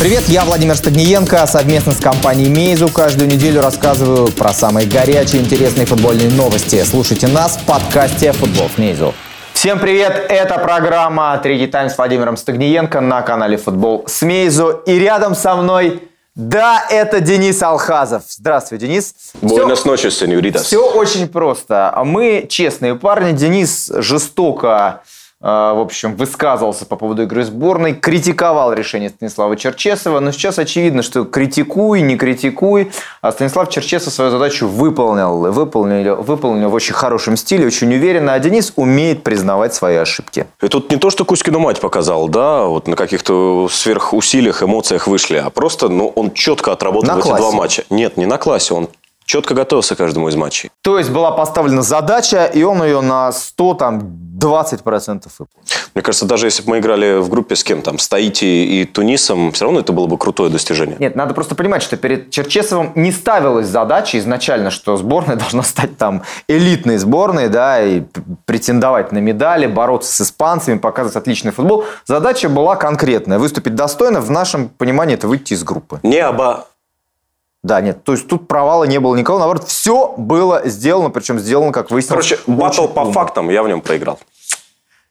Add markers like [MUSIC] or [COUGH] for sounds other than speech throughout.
Привет, я Владимир Стагниенко. Совместно с компанией Мейзу каждую неделю рассказываю про самые горячие интересные футбольные новости. Слушайте нас в подкасте «Футбол с Мейзу». Всем привет! Это программа «Третий тайм» с Владимиром Стагниенко на канале «Футбол с Мейзу». И рядом со мной да, это Денис Алхазов. Здравствуй, Денис. Buenas noches, señoritas. Все очень просто. Мы честные парни. Денис жестоко в общем, высказывался по поводу игры сборной, критиковал решение Станислава Черчесова, но сейчас очевидно, что критикуй, не критикуй, а Станислав Черчесов свою задачу выполнил, выполнил, выполнил в очень хорошем стиле, очень уверенно, а Денис умеет признавать свои ошибки. И тут не то, что Кузькину мать показал, да, вот на каких-то сверхусилиях, эмоциях вышли, а просто, ну, он четко отработал на эти классе. два матча. Нет, не на классе, он четко готовился к каждому из матчей. То есть была поставлена задача, и он ее на 100, там, 20% выполнил. Мне кажется, даже если бы мы играли в группе с кем там, с Таити и Тунисом, все равно это было бы крутое достижение. Нет, надо просто понимать, что перед Черчесовым не ставилась задача изначально, что сборная [LAUGHS] должна стать там элитной сборной, да, и претендовать на медали, бороться с испанцами, показывать отличный футбол. Задача была конкретная, выступить достойно, в нашем понимании это выйти из группы. Не оба да, нет, то есть тут провала не было никого, наоборот, все было сделано, причем сделано, как выяснилось. Короче, батл по фактам, я в нем проиграл.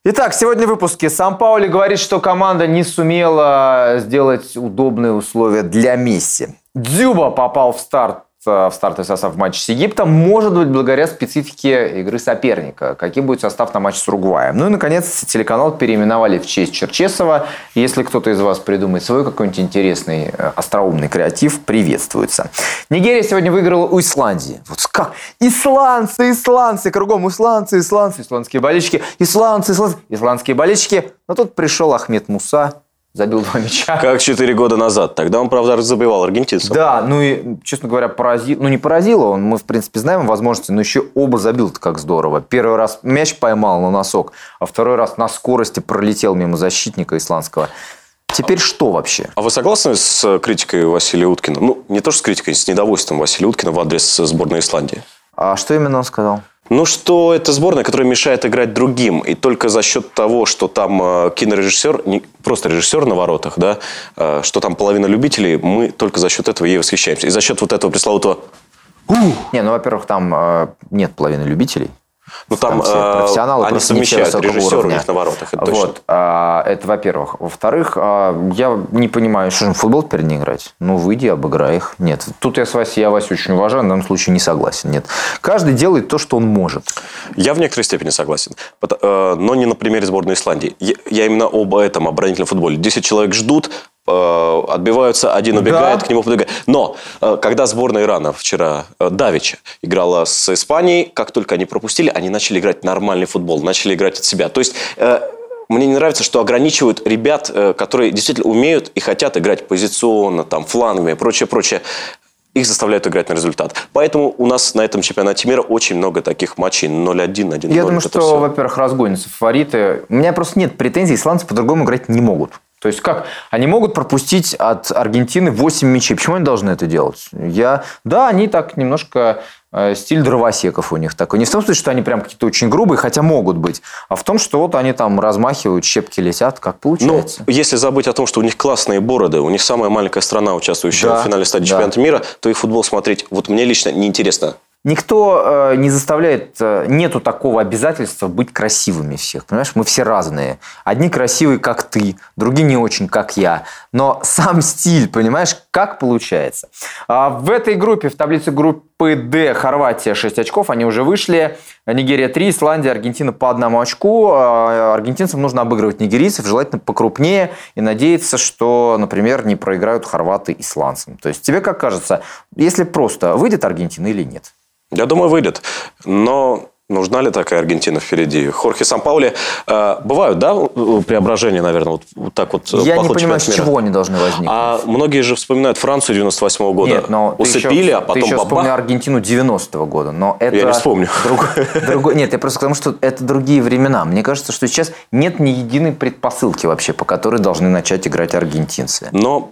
Итак, сегодня в выпуске. Сам Паули говорит, что команда не сумела сделать удобные условия для Месси. Дзюба попал в старт в стартовый состав в матче с Египтом, может быть, благодаря специфике игры соперника. Каким будет состав на матч с Уругваем. Ну и, наконец, телеканал переименовали в честь Черчесова. Если кто-то из вас придумает свой какой-нибудь интересный, э, остроумный креатив, приветствуется. Нигерия сегодня выиграла у Исландии. Вот как? Исландцы, исландцы, кругом исландцы, исландцы, исландские болельщики, исландцы, исландцы, исландские болельщики. Но тут пришел Ахмед Муса, забил два мяча. Как четыре года назад. Тогда он, правда, забивал аргентинцев. Да, ну и, честно говоря, поразил. Ну, не поразило он. Мы, в принципе, знаем возможности, но еще оба забил как здорово. Первый раз мяч поймал на носок, а второй раз на скорости пролетел мимо защитника исландского. Теперь что вообще? А вы согласны с критикой Василия Уткина? Ну, не то, что с критикой, с недовольством Василия Уткина в адрес сборной Исландии. А что именно он сказал? Ну, что это сборная, которая мешает играть другим. И только за счет того, что там э, кинорежиссер, не просто режиссер на воротах, да, э, что там половина любителей, мы только за счет этого ей восхищаемся. И за счет вот этого пресловутого... Не, ну, во-первых, там э, нет половины любителей. Ну, там, там э, профессионалы они совмещают режиссер у них на воротах. Это вот, точно. А, это во-первых. Во-вторых, а, я не понимаю, что же футбол теперь не играть? Ну, выйди, обыграй их. Нет, тут я с Васей, я Васю очень уважаю, в данном случае не согласен. Нет. Каждый делает то, что он может. Я в некоторой степени согласен. Э, но не на примере сборной Исландии. Я именно об этом оборонительном футболе. Десять человек ждут, отбиваются, один убегает, да. к нему подбегает. Но э, когда сборная Ирана вчера, э, Давича, играла с Испанией, как только они пропустили, они начали играть нормальный футбол, начали играть от себя. То есть мне не нравится, что ограничивают ребят, которые действительно умеют и хотят играть позиционно, там, флангами и прочее, прочее. Их заставляют играть на результат. Поэтому у нас на этом чемпионате мира очень много таких матчей 0-1, 1-0. Я думаю, что, все. во-первых, разгонятся фавориты. У меня просто нет претензий, исландцы по-другому играть не могут. То есть как? Они могут пропустить от Аргентины 8 мячей. Почему они должны это делать? Я... Да, они так немножко э, стиль дровосеков у них такой. Не в том смысле, что они прям какие-то очень грубые, хотя могут быть, а в том, что вот они там размахивают, щепки летят, как получается. Ну, если забыть о том, что у них классные бороды, у них самая маленькая страна, участвующая да, в финале стадии да. чемпионата мира, то их футбол смотреть, вот мне лично неинтересно. Никто э, не заставляет, э, нету такого обязательства быть красивыми всех. Понимаешь, мы все разные. Одни красивые, как ты, другие не очень, как я. Но [LAUGHS] сам стиль, понимаешь, как получается. А в этой группе, в таблице группы D, Хорватия 6 очков, они уже вышли. Нигерия 3, Исландия, Аргентина по одному очку. А аргентинцам нужно обыгрывать нигерийцев, желательно покрупнее, и надеяться, что, например, не проиграют хорваты исландцам. То есть тебе как кажется, если просто выйдет Аргентина или нет? Я думаю, выйдет. Но Нужна ли такая Аргентина впереди? Хорхе Сан-Паули. Э, бывают, да, преображения, наверное, вот, вот так вот Я не понимаю, с чего они должны возникнуть. А многие же вспоминают Францию 98 -го года. Нет, но Усыпили, ты еще, а потом Ты еще бабах. вспомнил Аргентину 90-го года. Но это я не вспомню. Друг, другой, нет, я просто потому что это другие времена. Мне кажется, что сейчас нет ни единой предпосылки вообще, по которой должны начать играть аргентинцы. Но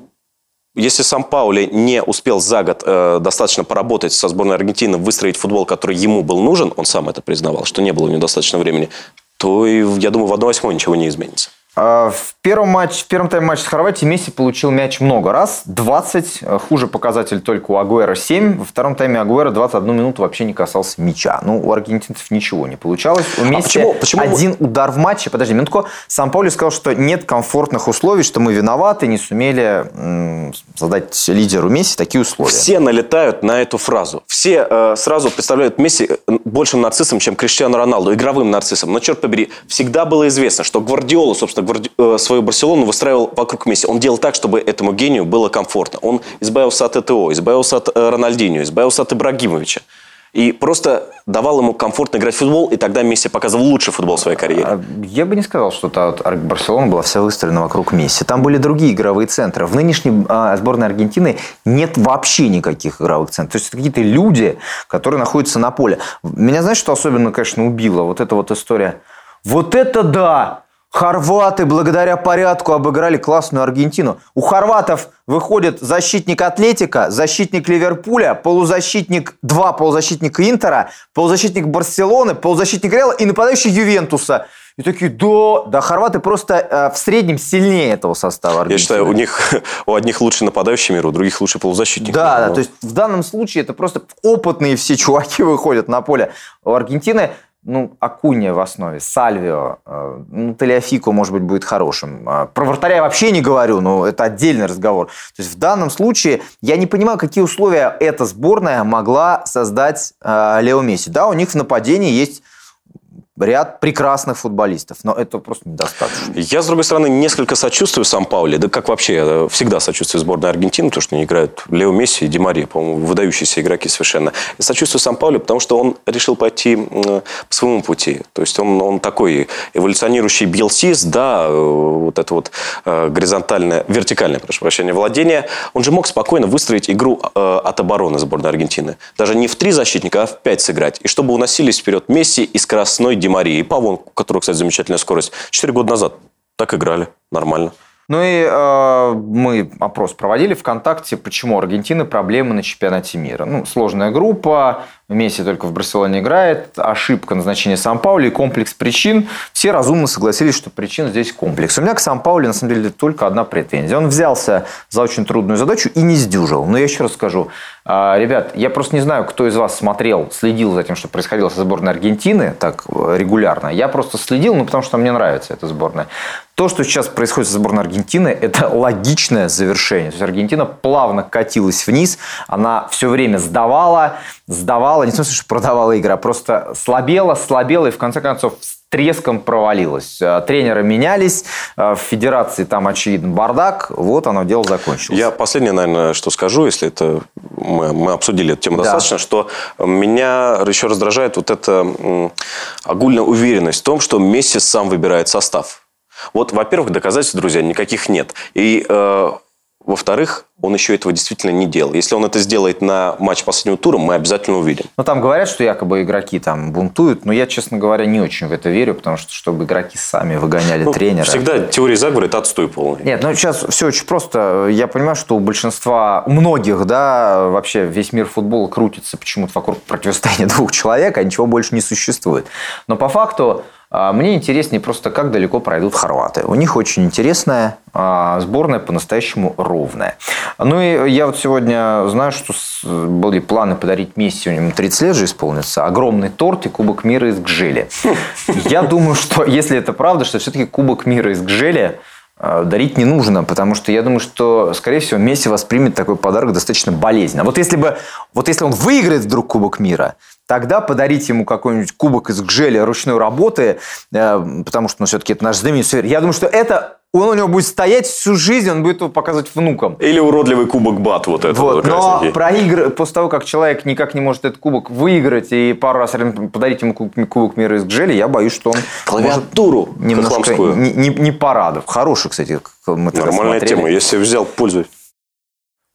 если сам Паули не успел за год э, достаточно поработать со сборной Аргентины, выстроить футбол, который ему был нужен, он сам это признавал, что не было у него достаточно времени, то, я думаю, в 1-8 ничего не изменится. А, в первом, матче, в первом тайме матча с Хорватией Месси получил мяч много раз, 20. Хуже показатель только у Агуэра 7. Во втором тайме Агуэра 21 минуту вообще не касался мяча. Ну, у аргентинцев ничего не получалось. У а Месси а почему, почему... один удар в матче. Подожди минутку. Сам Паули сказал, что нет комфортных условий, что мы виноваты, не сумели м- создать лидеру Месси такие условия. Все налетают на эту фразу. Все э, сразу представляют Месси э, большим нарциссом, чем Криштиану Роналду, игровым нарциссом. Но, черт побери, всегда было известно, что Гвардиола, собственно. Э, свою Барселону выстраивал вокруг Месси. Он делал так, чтобы этому гению было комфортно. Он избавился от ЭТО, избавился от э, Рональдинho, избавился от Ибрагимовича. И просто давал ему комфортно играть в футбол, и тогда Месси показывал лучший футбол в своей карьере. А, я бы не сказал, что та вот Барселона была вся выстроена вокруг Месси. Там были другие игровые центры. В нынешней а, сборной Аргентины нет вообще никаких игровых центров. То есть, это какие-то люди, которые находятся на поле. Меня, знаешь, что особенно, конечно, убило? Вот эта вот история. Вот это да! Хорваты благодаря порядку обыграли классную Аргентину. У хорватов выходит защитник Атлетика, защитник Ливерпуля, полузащитник, два полузащитника Интера, полузащитник Барселоны, полузащитник Реала и нападающий Ювентуса. И такие, да, да, хорваты просто э, в среднем сильнее этого состава Аргентины. Я считаю, у них [LAUGHS] у одних лучше нападающий мир, у других лучше полузащитник. Да, да, то есть в данном случае это просто опытные все чуваки [LAUGHS] выходят на поле. У Аргентины ну, Акуния в основе, Сальвио, э, ну, Талиафико, может быть, будет хорошим. А, про вратаря я вообще не говорю, но это отдельный разговор. То есть в данном случае я не понимаю, какие условия эта сборная могла создать э, Лео Месси. Да, у них в нападении есть ряд прекрасных футболистов, но это просто недостаточно. Я, с другой стороны, несколько сочувствую сам Пауле, да как вообще, э, всегда сочувствую сборной Аргентины, потому что они играют Лео Месси и Ди по-моему, выдающиеся игроки совершенно. И сочувствую сам Пауле, потому что он решил пойти по своему пути. То есть он, он такой эволюционирующий белсис, да, э, вот это вот э, горизонтальное, вертикальное, прошу прощения, владение. Он же мог спокойно выстроить игру от обороны сборной Аргентины. Даже не в три защитника, а в пять сыграть. И чтобы уносились вперед Месси и скоростной Марии, и Павон, у которого, кстати, замечательная скорость. Четыре года назад так играли, нормально. Ну и э, мы опрос проводили ВКонтакте, почему Аргентина проблемы на чемпионате мира. Ну, сложная группа, Месси только в Барселоне играет, ошибка назначения Сан-Паули и комплекс причин. Все разумно согласились, что причин здесь комплекс. У меня к Сан-Паули, на самом деле, только одна претензия. Он взялся за очень трудную задачу и не сдюжил. Но я еще раз скажу, а, ребят, я просто не знаю, кто из вас смотрел, следил за тем, что происходило со сборной Аргентины так э, регулярно. Я просто следил, ну, потому что мне нравится эта сборная. То, что сейчас происходит со сборной Аргентины, [LAUGHS] это логичное завершение. То есть Аргентина плавно катилась вниз, она все время сдавала, сдавала, не в смысле, что продавала игры, а просто слабела, слабела и в конце концов с треском провалилась. Э, тренеры менялись, э, в федерации там, очевидно, бардак. Вот оно, дело закончилось. Я последнее, наверное, что скажу, если это мы, мы обсудили эту тему да. достаточно, что меня еще раздражает вот эта огульная уверенность в том, что Месси сам выбирает состав. Вот, во-первых, доказательств, друзья, никаких нет. И, э, во-вторых, он еще этого действительно не делал. Если он это сделает на матч последнего тура, мы обязательно увидим. Ну, там говорят, что якобы игроки там бунтуют, но я, честно говоря, не очень в это верю, потому что, чтобы игроки сами выгоняли ну, тренера. Всегда теория заговора – это отстой полный. Нет, ну, сейчас все очень просто. Я понимаю, что у большинства, у многих, да, вообще весь мир футбола крутится почему-то вокруг противостояния [LAUGHS] двух человек, а ничего больше не существует. Но по факту мне интереснее просто, как далеко пройдут хорваты. У них очень интересная а, сборная, по-настоящему ровная. Ну и я вот сегодня знаю, что были планы подарить Месси, у него 30 лет же исполнится, огромный торт и Кубок мира из Гжели. Я думаю, что если это правда, что все-таки Кубок мира из Гжели а, дарить не нужно, потому что я думаю, что, скорее всего, Месси воспримет такой подарок достаточно болезненно. Вот если бы, вот если он выиграет вдруг Кубок мира, тогда подарить ему какой-нибудь кубок из гжеля ручной работы, э, потому что ну, все-таки это наш знаменитый сувенир. Я думаю, что это он у него будет стоять всю жизнь, он будет его показывать внукам. Или уродливый кубок бат вот этот. Вот, но проигр... после того, как человек никак не может этот кубок выиграть и пару раз подарить ему кубок мира из гжели, я боюсь, что он Клавиатуру немножко не, не, не порадов. Хороший, кстати, мы Нормальная тема. Если взял, пользуюсь.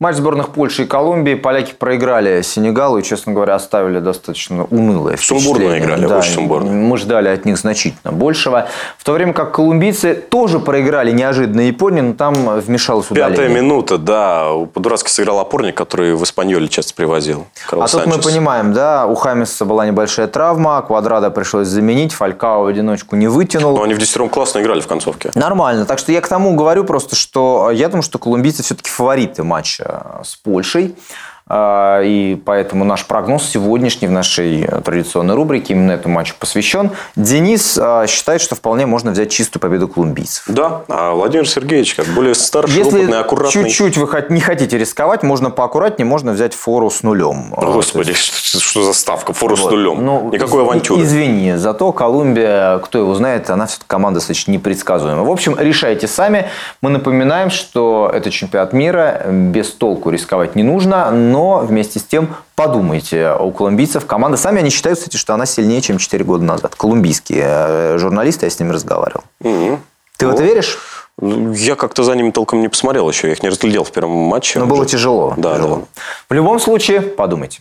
Матч сборных Польши и Колумбии. Поляки проиграли Сенегалу и, честно говоря, оставили достаточно унылое Сумбурно играли, да, очень сумбурно. Мы ждали от них значительно большего. В то время как колумбийцы тоже проиграли неожиданно Японии, но там вмешалось удаление. Пятая минута, да. По-дурацки сыграл опорник, который в Испаньоле часто привозил. Карл а Санчес. тут мы понимаем, да, у Хамиса была небольшая травма, Квадрада пришлось заменить, Фалькао в одиночку не вытянул. Но они в десятером классно играли в концовке. Нормально. Так что я к тому говорю просто, что я думаю, что колумбийцы все-таки фавориты матча с Польшей. А, и поэтому наш прогноз сегодняшний в нашей традиционной рубрике именно этому матчу посвящен. Денис а, считает, что вполне можно взять чистую победу колумбийцев. Да, а Владимир Сергеевич, как более старший, Если опытный, аккуратный. чуть-чуть вы не хотите рисковать, можно поаккуратнее, можно взять фору с нулем. Господи, есть... что за ставка? Фору вот. с нулем. Ну, Никакой авантюры. Извини, зато Колумбия, кто его знает, она все-таки команда достаточно непредсказуемая. В общем, решайте сами. Мы напоминаем, что это чемпионат мира, без толку рисковать не нужно, но вместе с тем подумайте у колумбийцев. Команда, сами они считают, кстати, что она сильнее, чем 4 года назад. Колумбийские э, журналисты, я с ними разговаривал. Угу. Ты ну, в это веришь? Я как-то за ними толком не посмотрел еще. Я их не разглядел в первом матче. Но было тяжело. Да, тяжело. да. В любом случае, подумайте.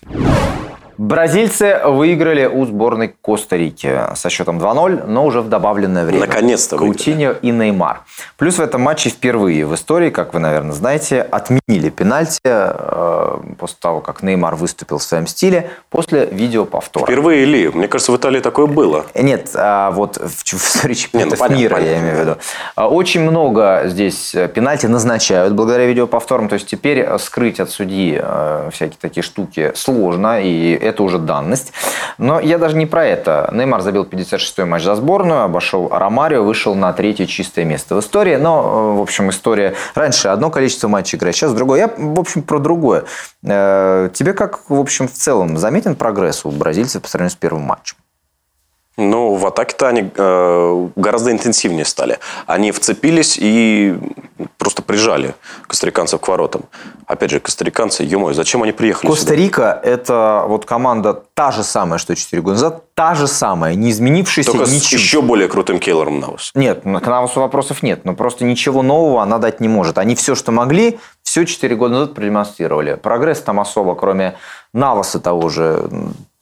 Бразильцы выиграли у сборной Коста-Рики со счетом 2-0, но уже в добавленное время. Наконец-то Каутиньо и Неймар. Плюс в этом матче впервые в истории, как вы, наверное, знаете, отменили пенальти э, после того, как Неймар выступил в своем стиле после видеоповтора. Впервые ли? Мне кажется, в Италии такое было. Нет, а вот в, в [LAUGHS] истории чемпионатов ну, мира, понятно. я имею в виду. А, очень много здесь пенальти назначают благодаря видеоповторам. То есть теперь скрыть от судьи э, всякие такие штуки сложно, и это уже данность. Но я даже не про это. Неймар забил 56-й матч за сборную, обошел Ромарио, вышел на третье чистое место в истории. Но, э, в общем, история... Раньше одно количество матчей играть, сейчас другое. Я, в общем, про другое. Э, тебе как, в общем, в целом заметен прогресс у бразильцев по сравнению с первым матчем? Ну, в атаке-то они э, гораздо интенсивнее стали. Они вцепились и просто прижали костариканцев к воротам. Опять же, костариканцы, ё зачем они приехали Коста-Рика – это вот команда та же самая, что 4 года назад, та же самая, не изменившаяся Только ничем. с еще более крутым Кейлором Навас. Нет, к Навасу вопросов нет, но просто ничего нового она дать не может. Они все, что могли, все 4 года назад продемонстрировали. Прогресс там особо, кроме Наваса того же,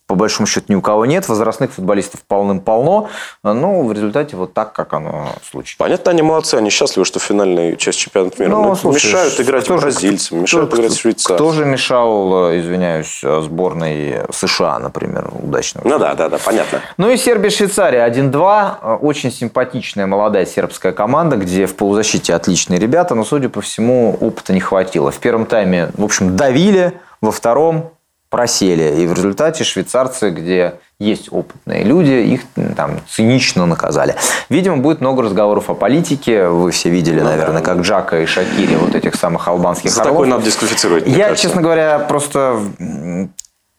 по большому счету ни у кого нет, возрастных футболистов полным-полно, но в результате вот так, как оно случилось. Понятно, они молодцы, они счастливы, что финальная часть чемпионата мира. Ну, слушай, мешают играть кто бразильцам, мешают кто, играть швейцарцам. Кто же мешал, извиняюсь, сборной США, например, удачно? Ну да, да, да, понятно. Ну и Сербия-Швейцария 1-2. Очень симпатичная молодая сербская команда, где в полузащите отличные ребята, но, судя по всему, опыта не хватило. В первом тайме, в общем, давили, во втором просели. И в результате швейцарцы, где есть опытные люди, их там цинично наказали. Видимо, будет много разговоров о политике. Вы все видели, ну, наверное, да. как Джака и Шакири, вот этих самых албанских За такой надо дисквалифицировать, Я, кажется. честно говоря, просто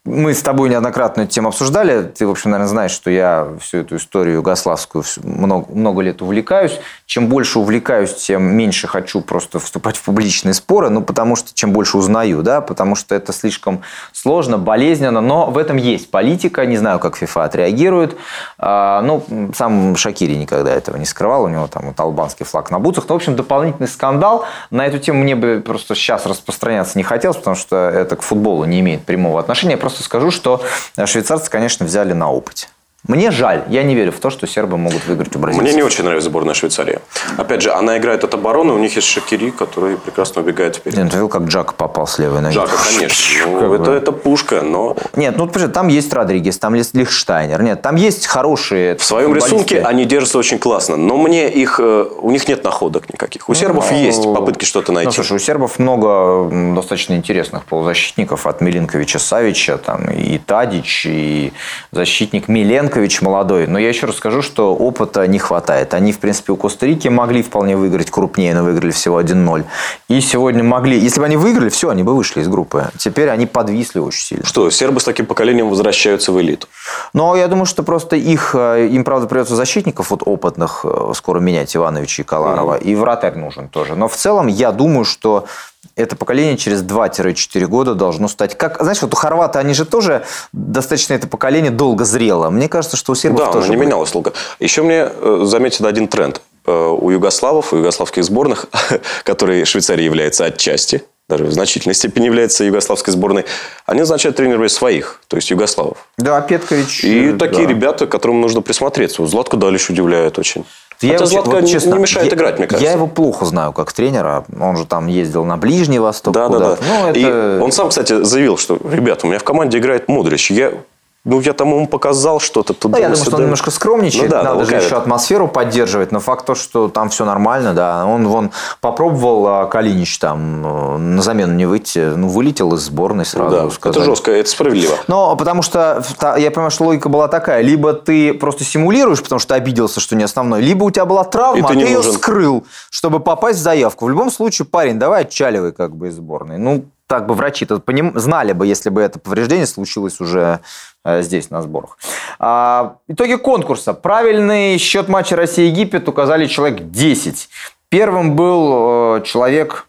мы с тобой неоднократно эту тему обсуждали. Ты, в общем, наверное, знаешь, что я всю эту историю югославскую много, много лет увлекаюсь. Чем больше увлекаюсь, тем меньше хочу просто вступать в публичные споры. Ну, потому что чем больше узнаю, да, потому что это слишком сложно, болезненно. Но в этом есть политика. Не знаю, как ФИФА отреагирует. А, ну, сам Шакири никогда этого не скрывал. У него там вот албанский флаг на бутсах. Ну, в общем, дополнительный скандал. На эту тему мне бы просто сейчас распространяться не хотелось, потому что это к футболу не имеет прямого отношения просто скажу, что швейцарцы, конечно, взяли на опыте. Мне жаль, я не верю в то, что сербы могут выиграть у бразильцев. Мне не очень нравится сборная Швейцарии. Опять же, она играет от обороны, у них есть Шакири, который прекрасно убегает вперед. Нет, ты видел, как Джак попал с левой ноги? Джака, конечно. Ну, это, это пушка, но... Нет, ну, там есть Родригес, там есть Лихштайнер. Нет, там есть хорошие В своем рисунке они держатся очень классно, но мне их... Э, у них нет находок никаких. У сербов ну, есть попытки что-то найти. Ну, слушай, у сербов много достаточно интересных полузащитников, от Миленковича Савича, там, и Тадич, и защитник Миленкович молодой. Но я еще раз скажу, что опыта не хватает. Они, в принципе, у Коста-Рики могли вполне выиграть крупнее, но выиграли всего 1-0. И сегодня могли... Если бы они выиграли, все, они бы вышли из группы. Теперь они подвисли очень сильно. Что, сербы с таким поколением возвращаются в элиту? Но я думаю, что просто их... Э, им, правда, придется защитников вот опытных э, скоро менять, Ивановича и Каларова. Mm-hmm. И вратарь нужен тоже. Но в целом я думаю, что это поколение через 2-4 года должно стать... Как, знаешь, вот у хорвата они же тоже достаточно это поколение долго зрело. Мне кажется, что у сербов да, тоже... Да, не менялось долго. Еще мне э, заметен один тренд. Э, у югославов, у югославских сборных, [LAUGHS] которые Швейцария является отчасти, даже в значительной степени является югославской сборной, они назначают тренерами своих, то есть югославов. Да, Петкович. И э, такие да. ребята, к которым нужно присмотреться. Вот Златко Далиш удивляет очень. Я Хотя Златко вот честно, не мешает я- играть, мне кажется. Я его плохо знаю как тренера. Он же там ездил на Ближний Восток. Да, да, да. куда-то. Ну, это... И он сам, кстати, заявил, что, ребята, у меня в команде играет Мудрич. Я, ну, я там ему показал что-то. Ну, туда, я думаю, что он немножко скромничает. Ну да, да, Надо же еще атмосферу поддерживать. Но факт то, что там все нормально, да. Он вон попробовал а, Калинич там э, на замену не выйти. Ну, вылетел из сборной сразу. Да, это сказали. жестко, это справедливо. Но потому что я понимаю, что логика была такая. Либо ты просто симулируешь, потому что обиделся, что не основной, либо у тебя была травма, ты а ты ее нужен. скрыл, чтобы попасть в заявку. В любом случае, парень, давай отчаливай как бы из сборной. Ну, так бы врачи-то поним- знали бы, если бы это повреждение случилось уже э, здесь, на сборах. А, итоги конкурса. Правильный счет матча Россия-Египет указали человек 10. Первым был э, человек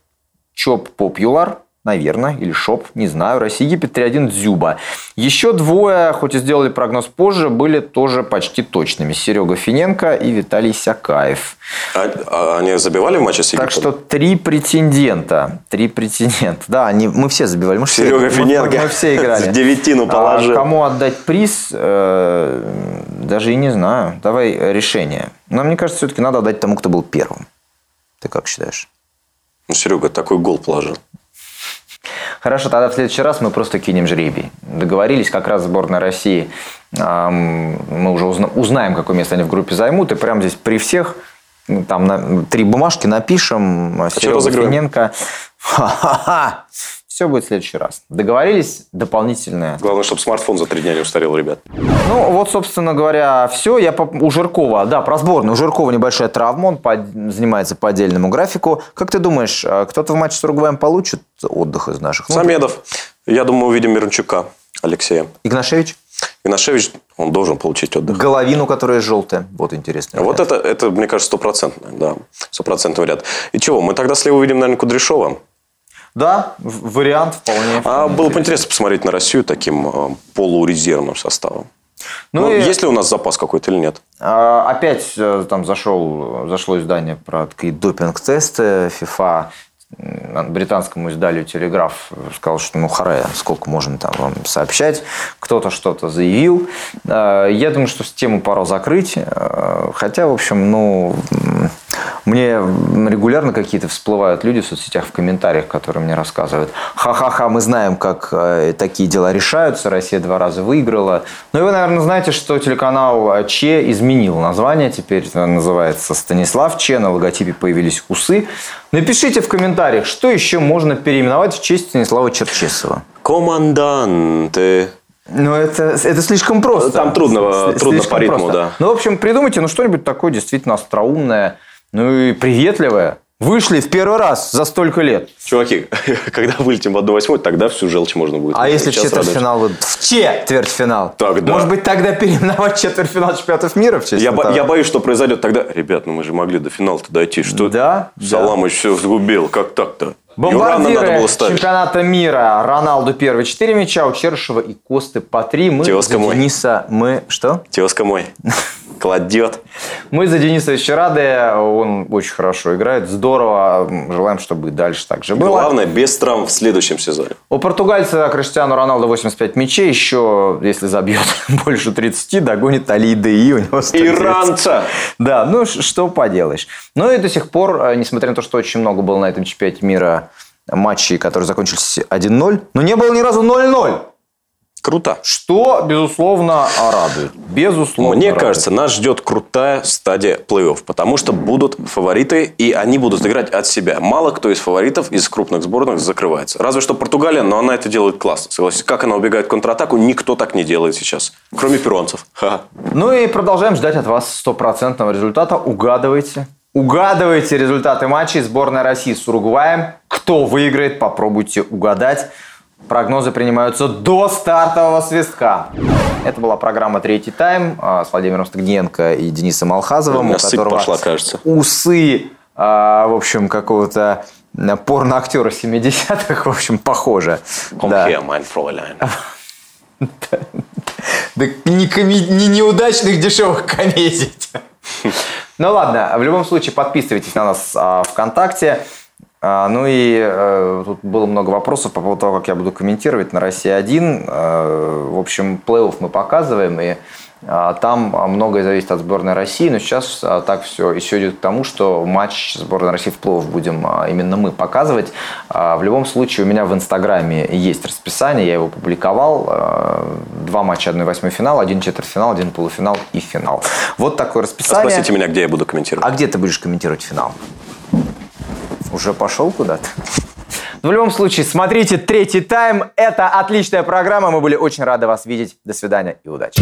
Чоп Попюлар, наверное, или Шоп, не знаю. Россия-Египет 3-1 Дзюба. Еще двое, хоть и сделали прогноз позже, были тоже почти точными. Серега Финенко и Виталий Сякаев. А, а они забивали в матче с Египтом? Так что три претендента. Три претендента. Да, они, мы все забивали. Мы, все- Серега мы- Финенко Мы, мы все играли. [LAUGHS] в девятину А положил. кому отдать приз, э, даже и не знаю. Давай решение. Но мне кажется, все-таки надо отдать тому, кто был первым. Ты как считаешь? Ну, Серега такой гол положил. Хорошо, тогда в следующий раз мы просто кинем жребий. Договорились, как раз сборная России. Мы уже узна- узнаем, какое место они в группе займут. И прямо здесь при всех ну, там на- три бумажки напишем. Серега разыгрываем? Финенко. [LAUGHS] Ха-ха-ха. Все будет в следующий раз. Договорились? Дополнительное. Главное, чтобы смартфон за три дня не устарел, ребят. Ну, вот, собственно говоря, все. Я по- у Жиркова, да, про сборную. У Жиркова небольшая травма, он по- занимается по отдельному графику. Как ты думаешь, э, кто-то в матче с Уругваем получит отдых из наших? Ну, Самедов. Я думаю, увидим Мирончука Алексея. Игнашевич? Игнашевич, он должен получить отдых. Головину, которая желтая. Вот интересно. Вот это, это, мне кажется, стопроцентный, да, стопроцентный вариант. И чего, мы тогда слева увидим, наверное, Кудряшова. Да, вариант вполне. А было бы интересно посмотреть на Россию таким э, полурезервным составом. Ну, Ну, и, есть ли у нас запас какой-то или нет? а, опять э, там зашел, зашло издание про такие допинг-тесты м, британскому изданию «Телеграф» сказал, что ну харе, сколько можно там вам сообщать. Кто-то что-то заявил. Э, Я думаю, что с тему пора закрыть. Э, Хотя, в общем, ну, мне регулярно какие-то всплывают люди в соцсетях в комментариях, которые мне рассказывают. Ха-ха-ха, мы знаем, как э, такие дела решаются. Россия два раза выиграла. Ну и вы, наверное, знаете, что телеканал э, Че изменил название. Теперь это называется Станислав Че. На логотипе появились усы. Напишите в комментариях, что еще можно переименовать в честь Станислава Черчесова. Команданты. Ну, это, это слишком просто. Там трудно- С- трудно по ритму, да. Ну, в общем, придумайте ну, что-нибудь такое действительно остроумное, ну и приветливое. Вышли в первый раз за столько лет. Чуваки, [LAUGHS] когда вылетим в 1-8, тогда всю желчь можно будет. А если в четвертьфинал, вот в четвертьфинал, Тогда. может быть, тогда переименовать четвертьфинал чемпионатов мира в честь Я, бо- я боюсь, что произойдет тогда. Ребят, ну мы же могли до финала-то дойти. Что Да, да. Саламыч все сгубил. Как так-то? Бомбардиры чемпионата мира. Роналду первые 4 мяча, у Черышева и Косты по 3. Мы Тезка за мой. Дениса... Мы... Что? Тезка мой. Кладет. Мы за Дениса еще рады. Он очень хорошо играет. Здорово. Желаем, чтобы и дальше так же было. Главное, без травм в следующем сезоне. У португальца Криштиану Роналду 85 мячей. Еще, если забьет [LAUGHS] больше 30, догонит Али Деи. У него 130. Иранца! Да, ну что поделаешь. Ну и до сих пор, э, несмотря на то, что очень много было на этом чемпионате мира матчей, которые закончились 1-0, но не было ни разу 0-0. Круто. Что, безусловно, радует. Безусловно. Мне радует. кажется, нас ждет крутая стадия плей-офф, потому что будут фавориты, и они будут играть от себя. Мало кто из фаворитов из крупных сборных закрывается. Разве что Португалия, но она это делает классно. Согласись, как она убегает в контратаку, никто так не делает сейчас. Кроме перуанцев. Ну и продолжаем ждать от вас стопроцентного результата. Угадывайте. Угадывайте результаты матчей сборной России с Уругваем. Кто выиграет, попробуйте угадать. Прогнозы принимаются до стартового свистка. Это была программа «Третий тайм» а, с Владимиром Стагниенко и Денисом Алхазовым, У у которого пошла, кажется. усы, а, в общем, какого-то а, порно-актера 70-х, в общем, похоже. Come Да. here, mein Fräulein. [LAUGHS] Да не, коми- не неудачных дешевых комедий. [LAUGHS] Ну ладно, в любом случае подписывайтесь на нас а, ВКонтакте. А, ну и э, тут было много вопросов по поводу того, как я буду комментировать на Россия-1. Э, в общем, плей-офф мы показываем, и э, там многое зависит от сборной России, но сейчас э, так все еще идет к тому, что матч сборной России в плей-офф будем именно мы показывать. В любом случае у меня в Инстаграме есть расписание, я его публиковал. Два матча, одной восьмой финал, один четвертьфинал, один полуфинал и финал. Вот такое А расписание. Спросите меня, где я буду комментировать. А где ты будешь комментировать финал? Уже пошел куда-то? В любом случае, смотрите третий тайм. Это отличная программа. Мы были очень рады вас видеть. До свидания и удачи.